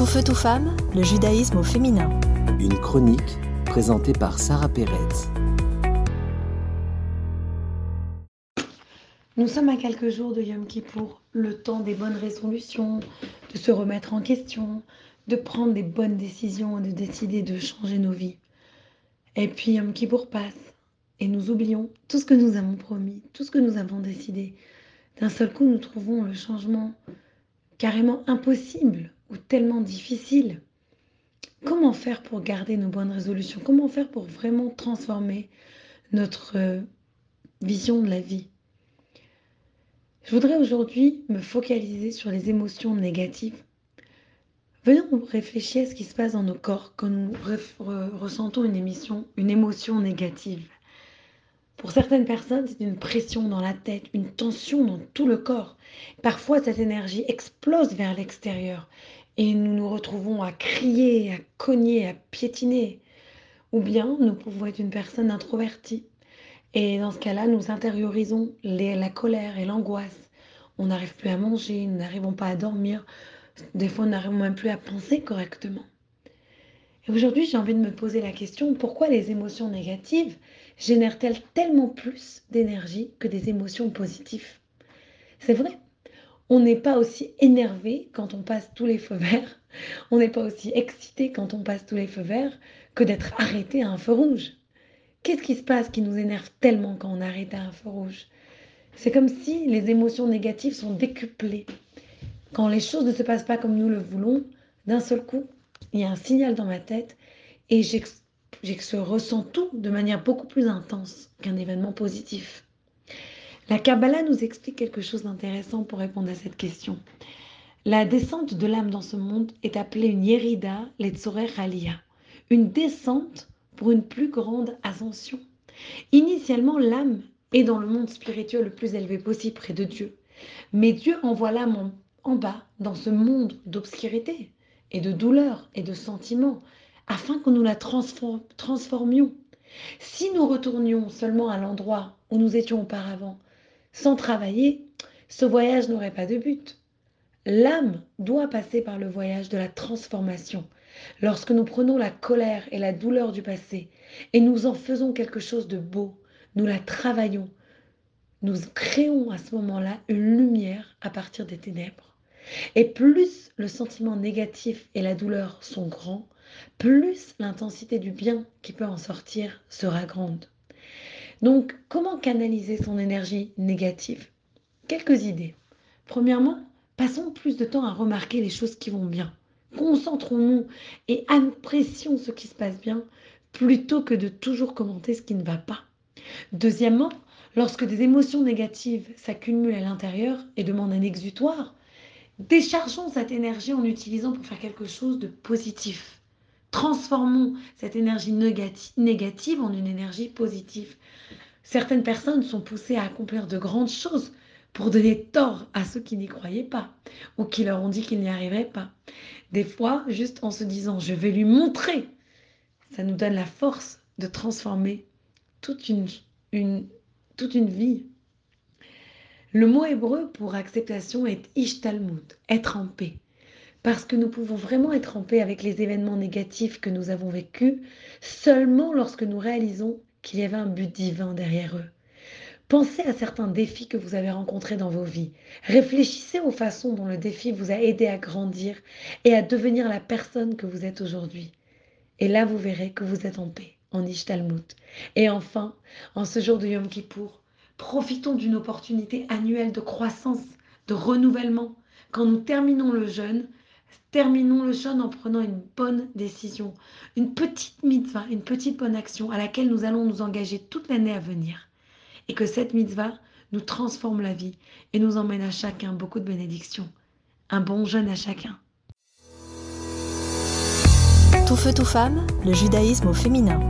Tout feu, tout femme, le judaïsme au féminin. Une chronique présentée par Sarah Pérez. Nous sommes à quelques jours de Yom Kippour, le temps des bonnes résolutions, de se remettre en question, de prendre des bonnes décisions et de décider de changer nos vies. Et puis Yom Kippour passe et nous oublions tout ce que nous avons promis, tout ce que nous avons décidé. D'un seul coup, nous trouvons le changement carrément impossible ou tellement difficile. Comment faire pour garder nos bonnes résolutions? Comment faire pour vraiment transformer notre euh, vision de la vie? Je voudrais aujourd'hui me focaliser sur les émotions négatives. Venons réfléchir à ce qui se passe dans nos corps quand nous ressentons une, émission, une émotion négative. Pour certaines personnes, c'est une pression dans la tête, une tension dans tout le corps. Parfois, cette énergie explose vers l'extérieur et nous nous retrouvons à crier, à cogner, à piétiner. Ou bien nous pouvons être une personne introvertie. Et dans ce cas-là, nous intériorisons la colère et l'angoisse. On n'arrive plus à manger, nous n'arrivons pas à dormir. Des fois, nous n'arrivons même plus à penser correctement. Aujourd'hui, j'ai envie de me poser la question, pourquoi les émotions négatives génèrent-elles tellement plus d'énergie que des émotions positives? C'est vrai, on n'est pas aussi énervé quand on passe tous les feux verts, on n'est pas aussi excité quand on passe tous les feux verts que d'être arrêté à un feu rouge. Qu'est-ce qui se passe qui nous énerve tellement quand on arrête à un feu rouge? C'est comme si les émotions négatives sont décuplées. Quand les choses ne se passent pas comme nous le voulons, d'un seul coup, il y a un signal dans ma tête et je ressens tout de manière beaucoup plus intense qu'un événement positif. La Kabbalah nous explique quelque chose d'intéressant pour répondre à cette question. La descente de l'âme dans ce monde est appelée une Yerida Letzorer Aliyah, une descente pour une plus grande ascension. Initialement, l'âme est dans le monde spirituel le plus élevé possible près de Dieu. Mais Dieu envoie l'âme en bas, dans ce monde d'obscurité et de douleur et de sentiments, afin que nous la transformions. Si nous retournions seulement à l'endroit où nous étions auparavant, sans travailler, ce voyage n'aurait pas de but. L'âme doit passer par le voyage de la transformation. Lorsque nous prenons la colère et la douleur du passé et nous en faisons quelque chose de beau, nous la travaillons, nous créons à ce moment-là une lumière à partir des ténèbres. Et plus le sentiment négatif et la douleur sont grands, plus l'intensité du bien qui peut en sortir sera grande. Donc, comment canaliser son énergie négative? Quelques idées. Premièrement, passons plus de temps à remarquer les choses qui vont bien. Concentrons-nous et apprécions ce qui se passe bien plutôt que de toujours commenter ce qui ne va pas. Deuxièmement, lorsque des émotions négatives s'accumulent à l'intérieur et demandent un exutoire, déchargeons cette énergie en l'utilisant pour faire quelque chose de positif. Transformons cette énergie négative en une énergie positive. Certaines personnes sont poussées à accomplir de grandes choses pour donner tort à ceux qui n'y croyaient pas ou qui leur ont dit qu'ils n'y arriveraient pas. Des fois, juste en se disant je vais lui montrer, ça nous donne la force de transformer toute une, toute une vie. Le mot hébreu pour acceptation est ishtalmut, être en paix parce que nous pouvons vraiment être en paix avec les événements négatifs que nous avons vécus seulement lorsque nous réalisons qu'il y avait un but divin derrière eux. Pensez à certains défis que vous avez rencontrés dans vos vies. Réfléchissez aux façons dont le défi vous a aidé à grandir et à devenir la personne que vous êtes aujourd'hui. Et là, vous verrez que vous êtes en paix, en Ishtalmut. Et enfin, en ce jour de Yom Kippour, profitons d'une opportunité annuelle de croissance, de renouvellement. Quand nous terminons le jeûne, Terminons le jeûne en prenant une bonne décision, une petite mitzvah, une petite bonne action à laquelle nous allons nous engager toute l'année à venir. Et que cette mitzvah nous transforme la vie et nous emmène à chacun beaucoup de bénédictions. Un bon jeûne à chacun. Tout feu, tout femme, le judaïsme au féminin.